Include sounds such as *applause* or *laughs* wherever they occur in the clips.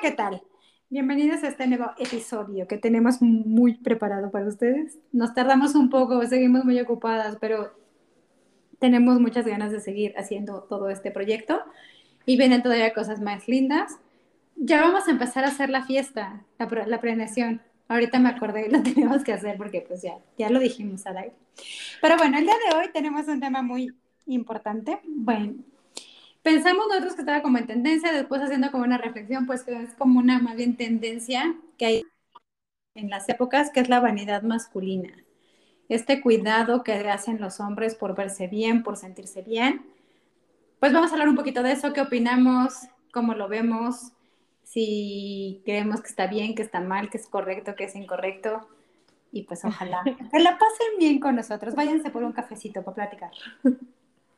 ¿Qué tal? Bienvenidos a este nuevo episodio que tenemos muy preparado para ustedes. Nos tardamos un poco, seguimos muy ocupadas, pero tenemos muchas ganas de seguir haciendo todo este proyecto y vienen todavía cosas más lindas. Ya vamos a empezar a hacer la fiesta, la, la. Ahorita me acordé, lo *laughs* tenemos que hacer porque pues ya, ya lo dijimos al aire. Pero bueno, el día de hoy tenemos un tema muy importante. Bueno, pensamos nosotros que estaba como en tendencia, después haciendo como una reflexión, pues que es como una más bien tendencia que hay en las épocas, que es la vanidad masculina. Este cuidado que hacen los hombres por verse bien, por sentirse bien. Pues vamos a hablar un poquito de eso, qué opinamos, cómo lo vemos, si creemos que está bien, que está mal, que es correcto, que es incorrecto. Y pues ojalá *laughs* que la pasen bien con nosotros. Váyanse por un cafecito para platicar.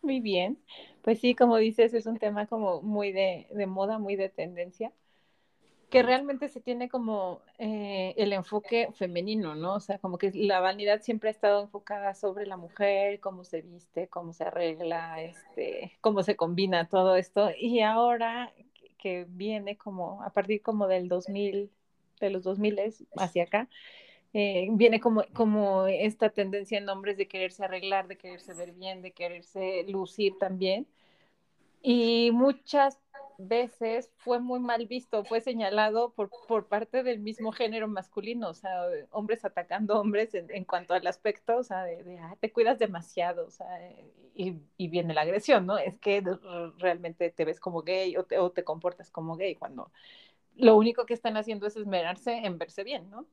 Muy bien. Pues sí, como dices, es un tema como muy de, moda, muy de tendencia, que realmente se tiene como eh, el enfoque femenino, ¿no? O sea, como que la vanidad siempre ha estado enfocada sobre la mujer, cómo se viste, cómo se arregla, este, cómo se combina todo esto. Y ahora que viene como a partir como del 2000, de los 2000 hacia acá, eh, viene como, como esta tendencia en hombres de quererse arreglar, de quererse ver bien, de quererse lucir también. Y muchas veces fue muy mal visto, fue señalado por, por parte del mismo género masculino, o sea, hombres atacando hombres en, cuanto al aspecto, o sea, de, ah, te cuidas demasiado, o sea, y, y, viene la agresión, ¿no? Es que realmente te ves como gay o te, o te comportas como gay cuando lo único que están haciendo es esmerarse en verse bien, ¿no?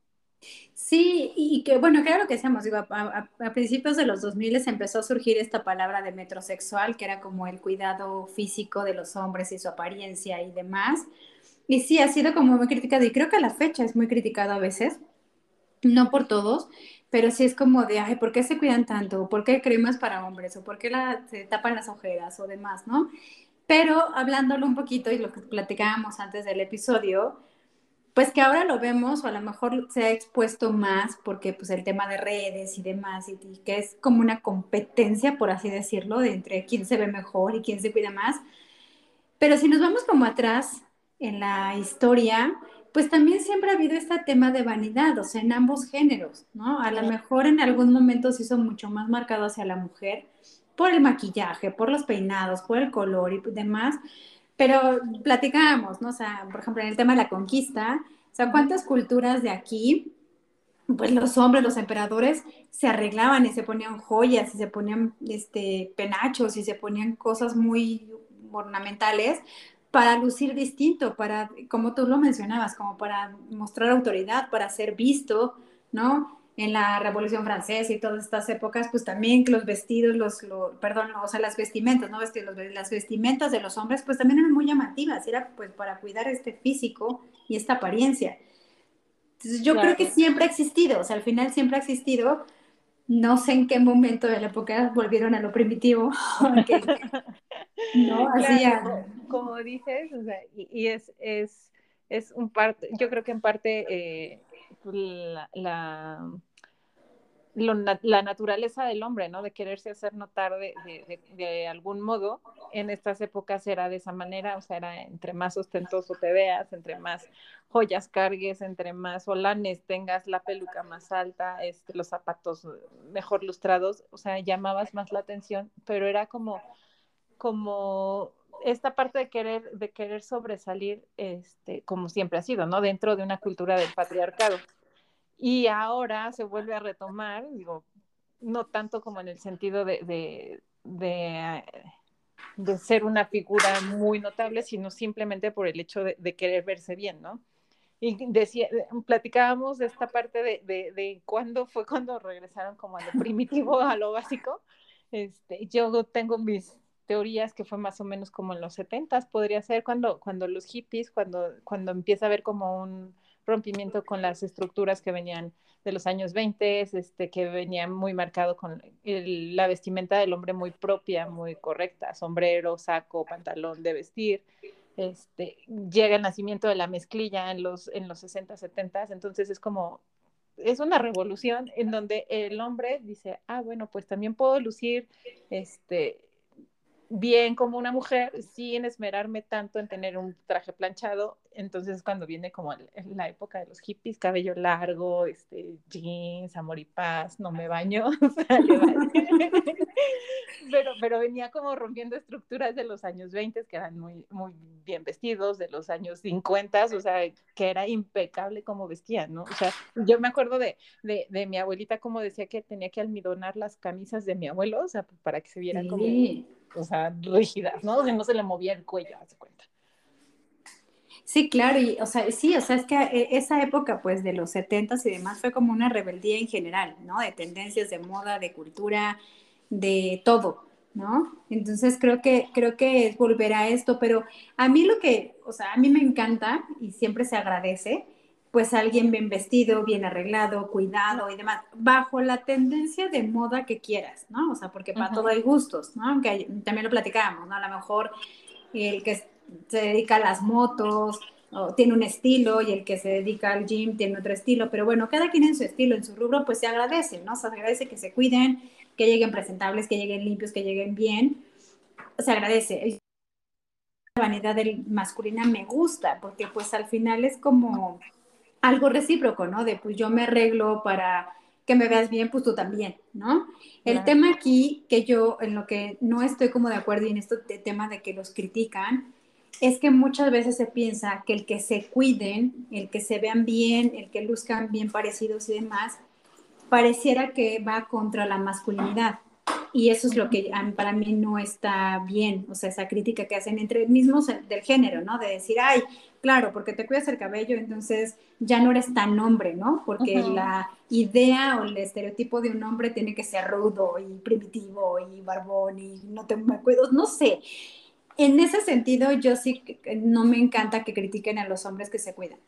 Sí, y que bueno, claro que decíamos, digo, a, principios de los 2000 empezó a surgir esta palabra de metrosexual, que era como el cuidado físico de los hombres y su apariencia y demás. Y sí, ha sido como muy criticado, y creo que a la fecha es muy criticado a veces, no por todos, pero sí es como de, ay, ¿por qué se cuidan tanto? ¿Por qué cremas para hombres? ¿O por qué se tapan las ojeras o demás, no? Pero hablándolo un poquito y lo que platicábamos antes del episodio, pues que ahora lo vemos o a lo mejor se ha expuesto más porque pues el tema de redes y demás y, que es como una competencia por así decirlo de entre quién se ve mejor y quién se cuida más. Pero si nos vamos como atrás en la historia pues también siempre ha habido este tema de vanidad o sea en ambos géneros no a lo mejor en algún momento se hizo mucho más marcado hacia la mujer por el maquillaje por los peinados por el color y demás pero platicábamos, ¿no? O sea, por ejemplo, en el tema de la conquista, o sea, ¿cuántas culturas de aquí, pues los hombres, los emperadores, se arreglaban y se ponían joyas y se ponían este, penachos y se ponían cosas muy ornamentales para lucir distinto, para, como tú lo mencionabas, como para mostrar autoridad, para ser visto, ¿no? En la Revolución Francesa y todas estas épocas, pues también los vestidos, los, perdón, o sea, las vestimentas, ¿no? Vestidos, las vestimentas de los hombres, pues también eran muy llamativas, era pues para cuidar este físico y esta apariencia. Entonces yo creo que siempre ha existido, o sea, al final siempre ha existido, no sé en qué momento de la época volvieron a lo primitivo, *laughs* ¿no? Así como, dices, o sea, y, es, es, es un parte, yo creo que en parte eh, pues, la la naturaleza del hombre, ¿no? De quererse hacer notar de, algún modo. En estas épocas era de esa manera, o sea, era entre más ostentoso te veas, entre más joyas cargues, entre más holanes tengas, la peluca más alta, este, los zapatos mejor lustrados, o sea, llamabas más la atención, pero era como, como esta parte de querer, de querer sobresalir, este, como siempre ha sido, ¿no? Dentro de una cultura del patriarcado. Y ahora se vuelve a retomar, digo, no tanto como en el sentido de, de, ser una figura muy notable, sino simplemente por el hecho de, querer verse bien, ¿no? Y decía, platicábamos de esta parte de, de, cuándo fue cuando regresaron como a lo primitivo, a lo básico. Este, yo tengo mis teorías que fue más o menos como en los 70 podría ser cuando, cuando los hippies, cuando, cuando empieza a haber como un rompimiento con las estructuras que venían de los años 20, este, que venía muy marcado con la vestimenta del hombre muy propia, muy correcta, sombrero, saco, pantalón de vestir. Este, llega el nacimiento de la mezclilla en los, en los 60, 70, entonces es como, es una revolución en donde el hombre dice, ah, bueno, pues también puedo lucir este, bien como una mujer sin esmerarme tanto en tener un traje planchado. Entonces cuando viene como la época de los hippies, cabello largo, este, jeans, amor y paz, no me baño. *laughs* *laughs* pero, pero venía como rompiendo estructuras de los años 20 que eran muy, muy bien vestidos, de los años 50, o sea, que era impecable como vestían, ¿no? O sea, yo me acuerdo de, de, de mi abuelita como decía que tenía que almidonar las camisas de mi abuelo, o sea, para que se vieran como o sea, rígidas, ¿no? O sea, no se le movía el cuello, hace cuenta. Sí, claro, y o sea, sí, o sea, es que eh, esa época, pues, de los setentas y demás fue como una rebeldía en general, ¿no? De tendencias, de moda, de cultura, de todo, ¿no? Entonces creo que, creo que es volver a esto, pero a mí lo que, o sea, a mí me encanta y siempre se agradece, pues alguien bien vestido, bien arreglado, cuidado y demás, bajo la tendencia de moda que quieras, ¿no? O sea, porque para todo hay gustos, ¿no? Aunque también lo platicábamos, ¿no? A lo mejor el que se dedica a las motos o tiene un estilo y el que se dedica al gym tiene otro estilo, pero bueno, cada quien en su estilo, en su rubro, pues se agradece, ¿no? Se agradece que se cuiden, que lleguen presentables, que lleguen limpios, que lleguen bien, se agradece. La vanidad del masculina me gusta, porque pues al final es como algo recíproco, ¿no? De pues yo me arreglo para que me veas bien, pues tú también, ¿no? El tema aquí, que yo en lo que no estoy como de acuerdo y en este tema de que los critican, es que muchas veces se piensa que el que se cuiden, el que se vean bien, el que luzcan bien parecidos y demás, pareciera que va contra la masculinidad. Y eso es lo que para mí no está bien, o sea, esa crítica que hacen entre mismos del género, ¿no? De decir, ay, claro, porque te cuidas el cabello, entonces ya no eres tan hombre, ¿no? Porque la idea o el estereotipo de un hombre tiene que ser rudo y primitivo y barbón y no te me cuido, no sé. En ese sentido, yo sí no me encanta que critiquen a los hombres que se cuidan.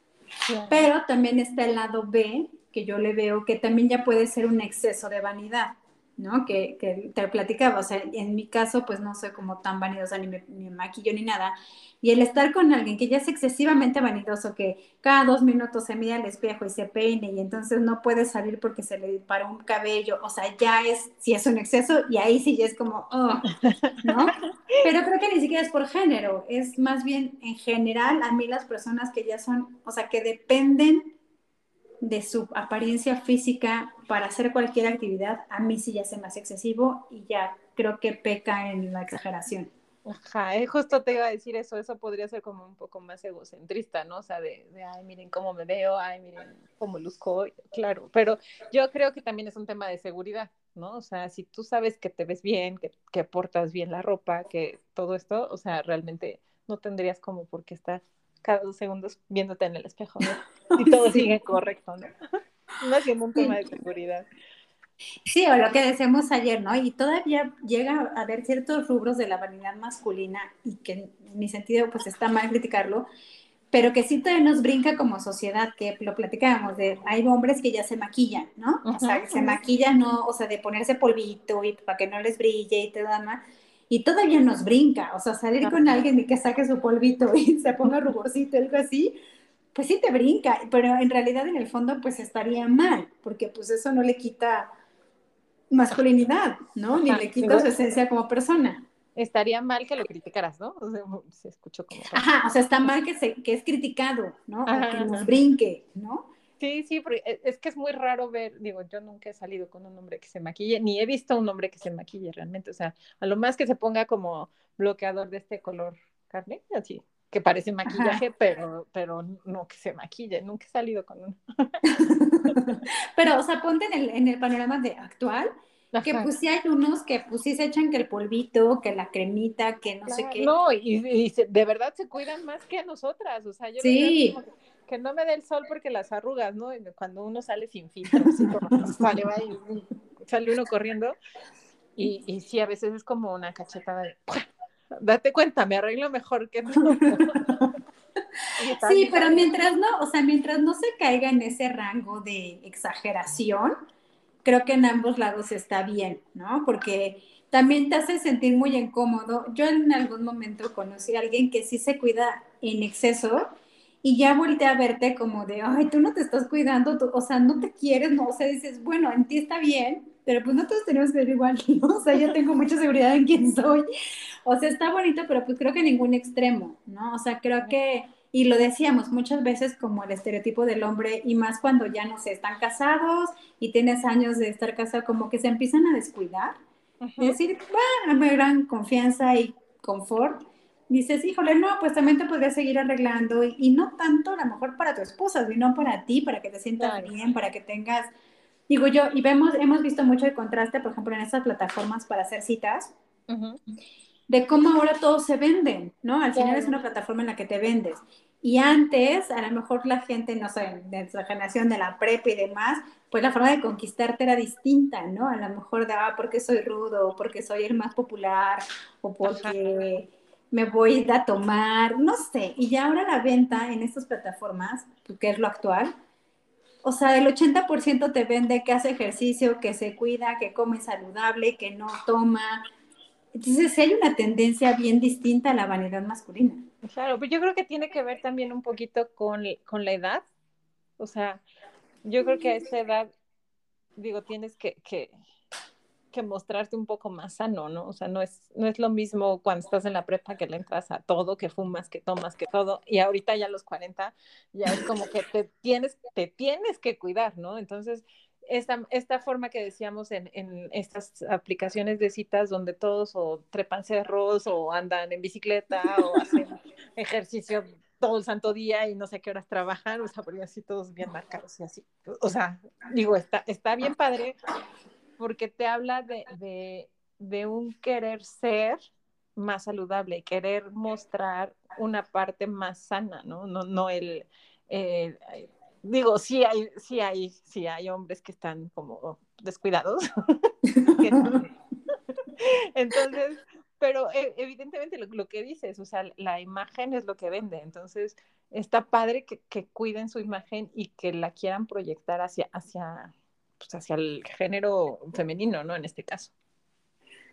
Pero también está el lado B, que yo le veo que también ya puede ser un exceso de vanidad. ¿No? Que, te platicaba, o sea, en mi caso, pues no soy como tan vanidosa, ni me, ni maquillo, ni nada, y el estar con alguien que ya es excesivamente vanidoso, que cada dos minutos se mira al espejo y se peine, y entonces no puede salir porque se le dispara un cabello, o sea, ya es, si es un exceso, y ahí sí ya es como, oh, ¿no? Pero creo que ni siquiera es por género, es más bien en general, a mí las personas que ya son, o sea, que dependen de su apariencia física para hacer cualquier actividad, a mí sí ya se me hace excesivo y ya creo que peca en la exageración. Ajá, eh, justo te iba a decir eso, eso podría ser como un poco más egocentrista, ¿no? O sea, de, de, ay, miren cómo me veo, ay, miren cómo luzco, claro, pero yo creo que también es un tema de seguridad, ¿no? O sea, si tú sabes que te ves bien, que, que portas bien la ropa, que todo esto, o sea, realmente no tendrías como por qué estar cada dos segundos viéndote en el espejo, ¿no? *laughs* Y todo sigue correcto, ¿no? No siendo un tema de seguridad. Sí, o lo que decíamos ayer, ¿no? Y todavía llega a haber ciertos rubros de la vanidad masculina y que en mi sentido pues está mal criticarlo, pero que sí todavía nos brinca como sociedad, que lo platicábamos, de hay hombres que ya se maquillan, ¿no? o sea, se maquillan, ¿no? O sea, de ponerse polvito y para que no les brille y te da más y todavía nos brinca, o sea, salir con alguien y que saque su polvito *laughs* y se ponga ruborcito, algo así, pues sí te brinca, pero en realidad en el fondo pues estaría mal, porque pues eso no le quita masculinidad, ¿no? Ni le quita su esencia como persona. Estaría mal que lo criticaras, ¿no? O sea, se escuchó como... Ajá, o sea, está mal que, se, que es criticado, ¿no? o que nos brinque, ¿no? Sí, sí, porque e, es que es muy raro ver, digo, yo nunca he salido con un hombre que se maquille, ni he visto un hombre que se maquille realmente, o sea, a lo más que se ponga como bloqueador de este color carne, así, que parece maquillaje, pero, pero no que se maquille, nunca he salido con uno. *laughs* pero, o sea, ponte en el, en el panorama de actual, que pues sí hay unos que pues sí se echan que el polvito, que la cremita, que no sé qué. No, y, de verdad se cuidan más que a nosotras, o sea, yo sí que no me dé el sol porque las arrugas, ¿no? Cuando uno sale sin filtro, así como *laughs* sale, sale uno corriendo. Y, y sí, a veces es como una cachetada de, date cuenta, me arreglo mejor que tú. *laughs* sí, pero mientras no, o sea, mientras no se caiga en ese rango de exageración, creo que en ambos lados está bien, ¿no? Porque también te hace sentir muy incómodo. Yo en algún momento conocí a alguien que sí se cuida en exceso y ya voltea a verte como de, ay, tú no te estás cuidando, o sea, no te quieres, no, o sea, dices, bueno, en ti está bien, pero pues no todos tenemos que ser igual, *laughs* ¿no? O sea, yo tengo mucha seguridad en quién soy. O sea, está bonito, pero pues creo que ningún extremo, ¿no? O sea, creo que, y lo decíamos muchas veces como el estereotipo del hombre, y más cuando ya no sé, están casados y tienes años de estar casado, como que se empiezan a descuidar. Es decir, bueno, me gran confianza y confort. Dices, híjole, no, pues también te podrías seguir arreglando y, no tanto a lo mejor para tu esposa, sino para ti, para que te sientas bien, para que tengas digo yo, y vemos, hemos visto mucho el contraste, por ejemplo, en estas plataformas para hacer citas, de cómo ahora todos se venden, ¿no? Al final es una plataforma en la que te vendes. Y antes, a lo mejor la gente, no sé, de nuestra generación, de la prepa y demás, pues la forma de conquistarte era distinta, ¿no? A lo mejor de, ah, porque soy rudo, porque soy el más popular, o porque me voy a tomar, no sé. Y ya ahora la venta en estas plataformas, que es lo actual, o sea, el 80% te vende que hace ejercicio, que se cuida, que come saludable, que no toma. Entonces, hay una tendencia bien distinta a la vanidad masculina. Claro, pero yo creo que tiene que ver también un poquito con, con la edad. O sea, yo creo que a esa edad, digo, tienes que, que, que mostrarte un poco más sano, ¿no? O sea, no es, no es lo mismo cuando estás en la prepa que le entras a todo, que fumas, que tomas, que todo, y ahorita ya a los 40 ya es como que te tienes, te tienes que cuidar, ¿no? Entonces, esta, esta forma que decíamos en, en estas aplicaciones de citas donde todos o trepan cerros o andan en bicicleta o hacen *laughs* ejercicio todo el santo día y no sé qué horas trabajan, o sea, porque así todos bien marcados y así. O sea, digo, está, está bien padre, porque te habla de, un querer ser más saludable, querer mostrar una parte más sana, ¿no? No, no el, digo, sí hay, sí hay, sí hay hombres que están como descuidados. *laughs* *laughs* Entonces, pero eh, evidentemente lo, que dices, o sea, la imagen es lo que vende, entonces está padre que, que, cuiden su imagen y que la quieran proyectar hacia, hacia, pues, hacia el género femenino, ¿no? En este caso.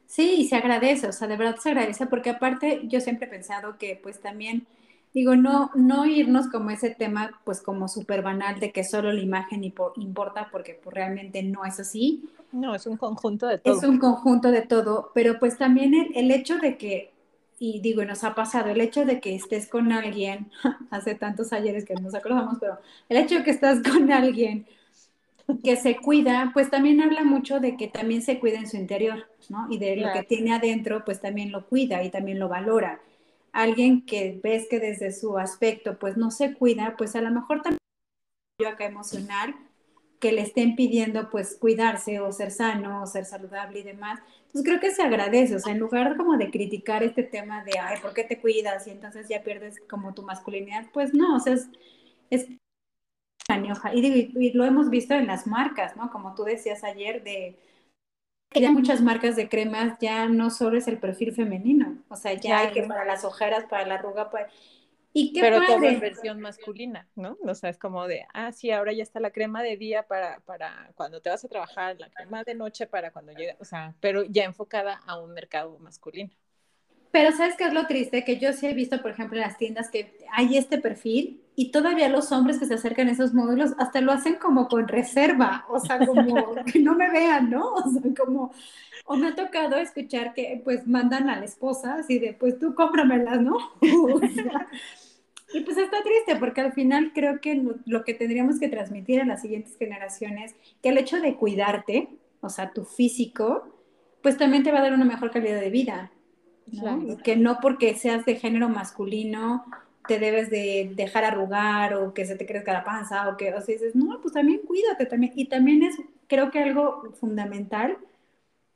Sí, y se agradece, o sea, de verdad se agradece, porque aparte yo siempre he pensado que pues también, digo, no, no irnos como ese tema, pues como súper banal de que solo la imagen importa, porque pues, realmente no es así. No, es un conjunto de todo. Es un conjunto de todo, pero pues también el, el hecho de que, y digo, nos ha pasado, el hecho de que estés con alguien, *laughs* hace tantos ayeres que no nos acordamos, pero el hecho de que estás con alguien que se cuida, pues también habla mucho de que también se cuida en su interior, ¿no? Y de lo que tiene adentro, pues también lo cuida y también lo valora. Alguien que ves que desde su aspecto, pues no se cuida, pues a lo mejor también acá emocional que le estén pidiendo pues cuidarse o ser sano o ser saludable y demás. Entonces creo que se agradece, o sea, en lugar como de criticar este tema de, ay, ¿por qué te cuidas? Y entonces ya pierdes como tu masculinidad, pues no, o sea, es, es y, lo hemos visto en las marcas, ¿no? Como tú decías ayer, de que ya muchas marcas de cremas ya no solo es el perfil femenino, o sea, ya hay que para las ojeras, para la arruga, para... Y qué Pero todo es versión masculina, ¿no? O sea, es como de, ah, sí, ahora ya está la crema de día para, para cuando te vas a trabajar, la crema de noche para cuando llega, o sea, pero ya enfocada a un mercado masculino. Pero ¿sabes qué es lo triste? Que yo sí he visto, por ejemplo, en las tiendas que hay este perfil y todavía los hombres que se acercan a esos módulos hasta lo hacen como con reserva, o sea, como *laughs* que no me vean, ¿no? O sea, como, o me ha tocado escuchar que pues mandan a la esposa así de, pues tú cómpramelas, ¿no? *laughs* y pues está triste porque al final creo que lo, que tendríamos que transmitir a las siguientes generaciones, que el hecho de cuidarte, o sea, tu físico, pues también te va a dar una mejor calidad de vida. ¿No? Que no porque seas de género masculino te debes de dejar arrugar o que se te crezca la panza o que, o sea, dices, no, pues también cuídate también. Y también es, creo que algo fundamental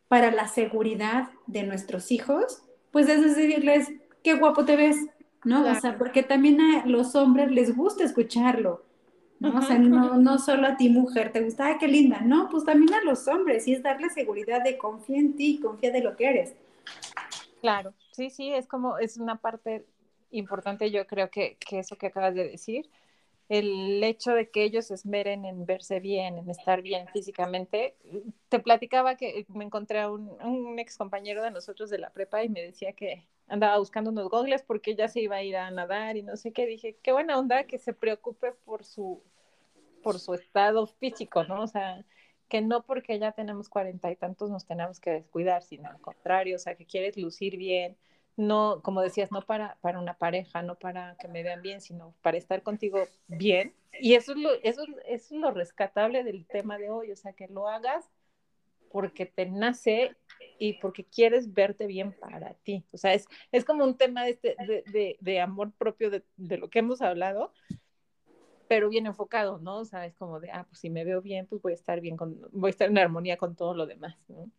para la seguridad de nuestros hijos, pues es decirles, qué guapo te ves, ¿no? O sea, porque también a los hombres les gusta escucharlo, ¿no? O sea, no, no solo a ti mujer te gusta, ay, qué linda, no, pues también a los hombres y es darle seguridad de confía en ti, confía de lo que eres. Claro. sí, sí, es como, es una parte importante, yo creo que, que eso que acabas de decir, el hecho de que ellos se esmeren en verse bien, en estar bien físicamente. Te platicaba que me encontré a un, un ex compañero de nosotros de la prepa y me decía que andaba buscando unos gogles porque ya se iba a ir a nadar y no sé qué. Dije, qué buena onda que se preocupe por su, por su estado físico, ¿no? O sea, que no porque ya tenemos cuarenta y tantos nos tenemos que descuidar, sino al contrario, o sea, que quieres lucir bien, no, como decías, no para, para una pareja, no para que me vean bien, sino para estar contigo bien. Y eso es lo, eso, es lo rescatable del tema de hoy, o sea, que lo hagas porque te nace y porque quieres verte bien para ti. O sea, es, es como un tema de, este, de, de, amor propio de, de, lo que hemos hablado, pero bien enfocado, ¿no? O sea, es como de, ah, pues si me veo bien, pues voy a estar bien, con, voy a estar en armonía con todo lo demás, ¿no?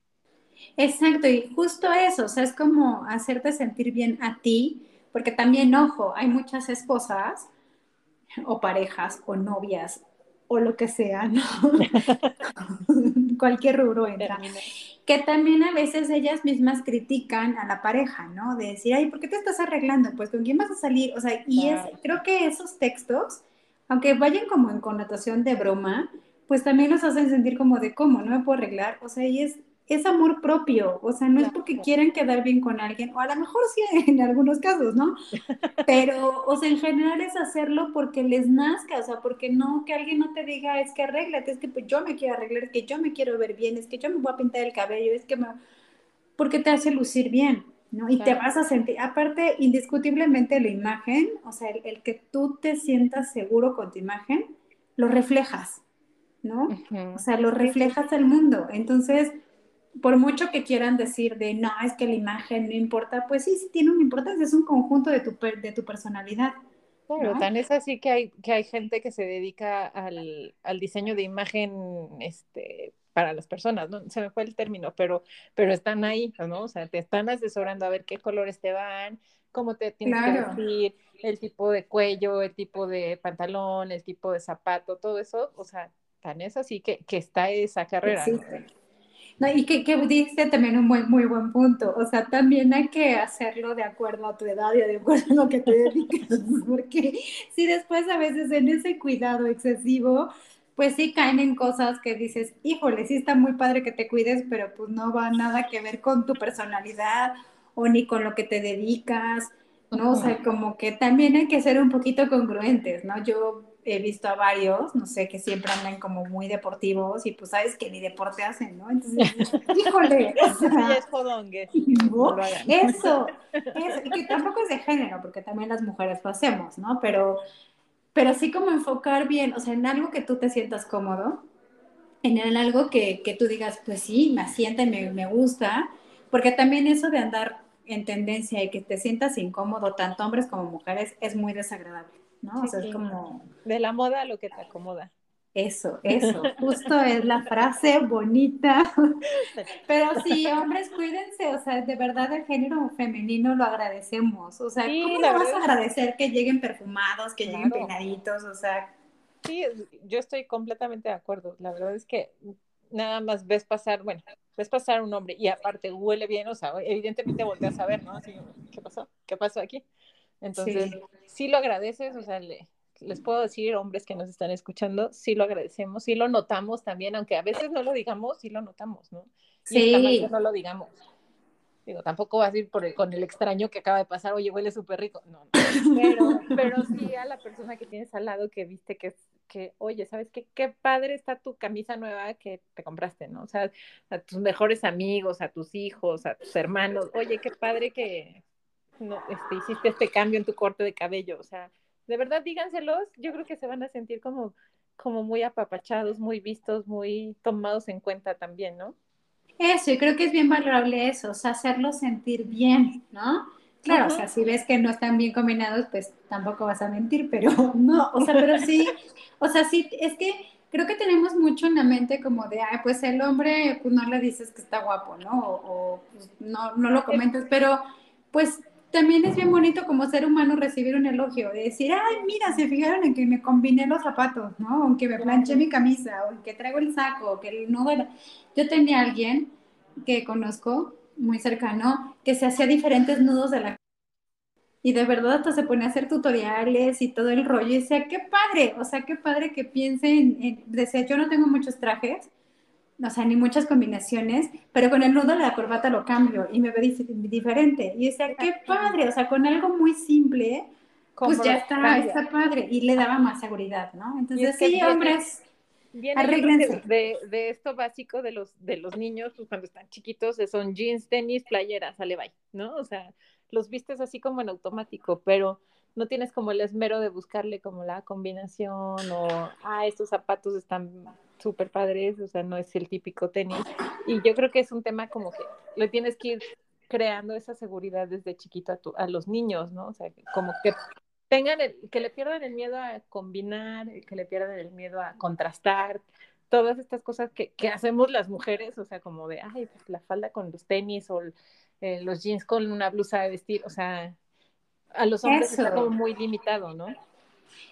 Exacto, y justo eso, o sea, es como hacerte sentir bien a ti, porque también, ojo, hay muchas esposas o parejas o novias o lo que sea, ¿no? *laughs* Cualquier rubro entra. Que también a veces ellas mismas critican a la pareja, ¿no? De decir, ay, ¿por qué te estás arreglando? Pues con quién vas a salir. O sea, y es, creo que esos textos, aunque vayan como en connotación de broma, pues también nos hacen sentir como de cómo, no me puedo arreglar. O sea, y es es amor propio, o sea, no es porque quieran quedar bien con alguien, o a lo mejor sí *laughs* en algunos casos, ¿no? *laughs* Pero, o sea, en general es hacerlo porque les nazca, o sea, porque no, que alguien no te diga, es que arréglate, es que pues, yo me quiero arreglar, es que yo me quiero ver bien, es que yo me voy a pintar el cabello, es que me... porque te hace lucir bien, ¿no? Y te vas a sentir, aparte, indiscutiblemente la imagen, o sea, el, que tú te sientas seguro con tu imagen, lo reflejas, ¿no? O sea, lo reflejas al mundo, entonces por mucho que quieran decir de no, es que la imagen no importa, pues sí, sí tiene una importancia, es un conjunto de tu, de tu personalidad. Claro, tan es así que hay, que hay gente que se dedica al, al, diseño de imagen este, para las personas, ¿no? Se me fue el término, pero, pero están ahí, ¿no? O sea, te están asesorando a ver qué colores te van, cómo te tienes que vestir, el tipo de cuello, el tipo de pantalón, el tipo de zapato, todo eso, o sea, tan es así que, que está esa carrera. ¿no? No, y que, que dijiste también un muy, muy buen punto. O sea, también hay que hacerlo de acuerdo a tu edad y de acuerdo a lo que te *laughs* dedicas. Porque si después a veces en ese cuidado excesivo, pues sí caen en cosas que dices, híjole, sí está muy padre que te cuides, pero pues no va nada que ver con tu personalidad o ni con lo que te dedicas, ¿no? O sea, como que también hay que ser un poquito congruentes, ¿no? Yo he visto a varios, no sé, que siempre andan como muy deportivos y pues sabes que ni deporte hacen, ¿no? Entonces, *laughs* híjole, o sea. *laughs* Eso, eso, que tampoco es de género, porque también las mujeres lo hacemos, ¿no? Pero, pero sí como enfocar bien, o sea, en algo que tú te sientas cómodo, en algo que, que tú digas, pues sí, me asienta y me, me gusta, porque también eso de andar en tendencia y que te sientas incómodo, tanto hombres como mujeres, es muy desagradable. ¿no? o sea, es como... De la moda a lo que te acomoda. Eso, eso, justo es la frase bonita. *laughs* Pero sí, hombres, cuídense, o sea, de verdad el género femenino lo agradecemos. O sea, ¿cómo le vas a agradecer que lleguen perfumados, que lleguen peinaditos? O sea. Sí, yo estoy completamente de acuerdo. La verdad es que nada más ves pasar, bueno, ves pasar un hombre y aparte huele bien, o sea, evidentemente volteas a ver, ¿no? Así, ¿qué pasó? ¿Qué pasó aquí? Entonces, sí, lo agradeces, o sea, les puedo decir, hombres que nos están escuchando, sí lo agradecemos, sí lo notamos también, aunque a veces no lo digamos, sí lo notamos, ¿no? Sí. no lo digamos. Digo, tampoco vas a ir por con el extraño que acaba de pasar, oye, huele súper rico. No, no. Pero, pero sí a la persona que tienes al lado que viste que, que oye, ¿sabes qué? Qué padre está tu camisa nueva que te compraste, ¿no? O sea, a tus mejores amigos, a tus hijos, a tus hermanos, oye, qué padre que, no, este, hiciste este cambio en tu corte de cabello, o sea, de verdad díganselos, yo creo que se van a sentir como, como muy apapachados, muy vistos, muy tomados en cuenta también, ¿no? Eso, y creo que es bien valorable eso, o sea, hacerlos sentir bien, ¿no? Claro, o sea, si ves que no están bien combinados, pues tampoco vas a mentir, pero *laughs* no, o sea, pero sí, o sea, sí, es que creo que tenemos mucho en la mente como de, ay, pues el hombre, pues no le dices que está guapo, ¿no? O, pues, no, no lo comentas, pero pues también es bien bonito como ser humano recibir un elogio, de decir, ay, mira, se fijaron en que me combiné los zapatos, ¿no? O que me planché mi camisa, o que traigo el saco, o que nudo Yo tenía alguien que conozco muy cercano que se hacía diferentes nudos de la y de verdad hasta se pone a hacer tutoriales y todo el rollo. Y decía, qué padre, o sea, qué padre que piensen, en, decía, yo no tengo muchos trajes, o sea, ni muchas combinaciones, pero con el nudo de la corbata lo cambio y me ve diferente. Y decía, qué padre, o sea, con algo muy simple, pues ya está, está padre. Y le daba más seguridad, ¿no? Entonces, sí, hombres. Viene de, de, esto básico de los, de los niños, pues cuando están chiquitos, son jeans, tenis, playeras, sale bye, ¿no? O sea, los vistes así como en automático, pero no tienes como el esmero de buscarle como la combinación o, ah, estos zapatos están súper padres, o sea, no es el típico tenis. Y yo creo que es un tema como que le tienes que ir creando esa seguridad desde chiquito a, a los niños, ¿no? O sea, como que tengan, el, que le pierdan el miedo a combinar, que le pierdan el miedo a contrastar, todas estas cosas que, que hacemos las mujeres, o sea, como de, ay, pues la falda con los tenis o eh, los jeans con una blusa de vestir, o sea, a los hombres está como muy limitado, ¿no?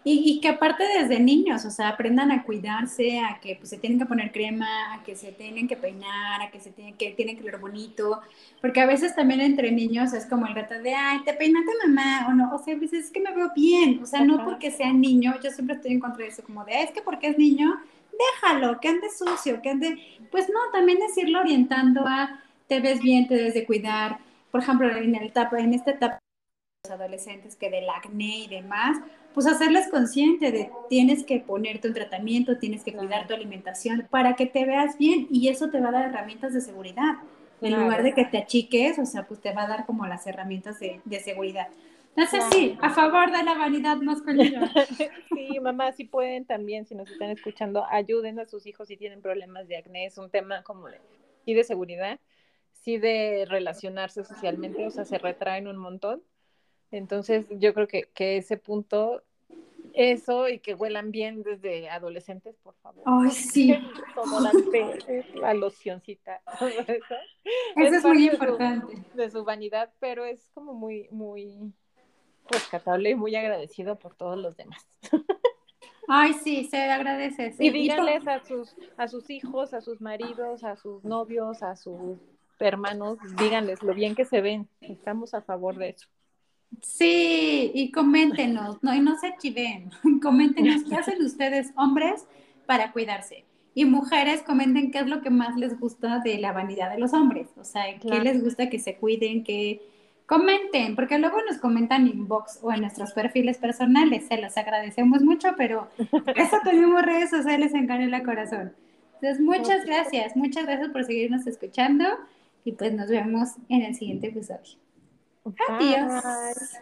Y, que aparte desde niños, o sea, aprendan a cuidarse, a que pues, se tienen que poner crema, a que se tienen que peinar, a que se tienen que, tienen que ver bonito, porque a veces también entre niños es como el gato de, ay, te peinaste mamá, o no, o sea, a veces es que me veo bien, o sea, no porque sea niño, yo siempre estoy en contra de eso, como de, es que porque es niño, déjalo, que ande sucio, que ande, pues no, también es irlo orientando a, te ves bien, te debes de cuidar, por ejemplo, en, el etapa, en esta etapa adolescentes que del acné y demás, pues hacerles consciente de tienes que ponerte un tratamiento, tienes que cuidar tu alimentación para que te veas bien y eso te va a dar herramientas de seguridad. En lugar de que te achiques, o sea, pues te va a dar como las herramientas de, de seguridad. Entonces sí, a favor de la vanidad masculina. *laughs* sí, mamá, si pueden también, si nos están escuchando, ayuden a sus hijos si tienen problemas de acné, es un tema como de, y de seguridad, sí de relacionarse socialmente, o sea, se retraen un montón entonces, yo creo que, que ese punto, eso y que huelan bien desde adolescentes, por favor. Ay, sí. la locioncita, *laughs* eso. Eso es, muy importante. De su, vanidad, pero es como muy, muy rescatable y muy agradecido por todos los demás. *laughs* Ay, sí, se agradece. Y díganles a sus, a sus hijos, a sus maridos, a sus novios, a sus hermanos, díganles lo bien que se ven. Estamos a favor de eso. Sí, y coméntenos, no, y no se chiven, *laughs* coméntenos qué hacen ustedes, hombres, para cuidarse. Y mujeres, comenten qué es lo que más les gusta de la vanidad de los hombres, o sea, qué les gusta que se cuiden, que comenten, porque luego nos comentan inbox o en nuestros perfiles personales, se los agradecemos mucho, pero eso tenemos redes sociales en Canela Corazón. Entonces, muchas gracias, muchas gracias por seguirnos escuchando y pues nos vemos en el siguiente episodio. Bye. Adeus.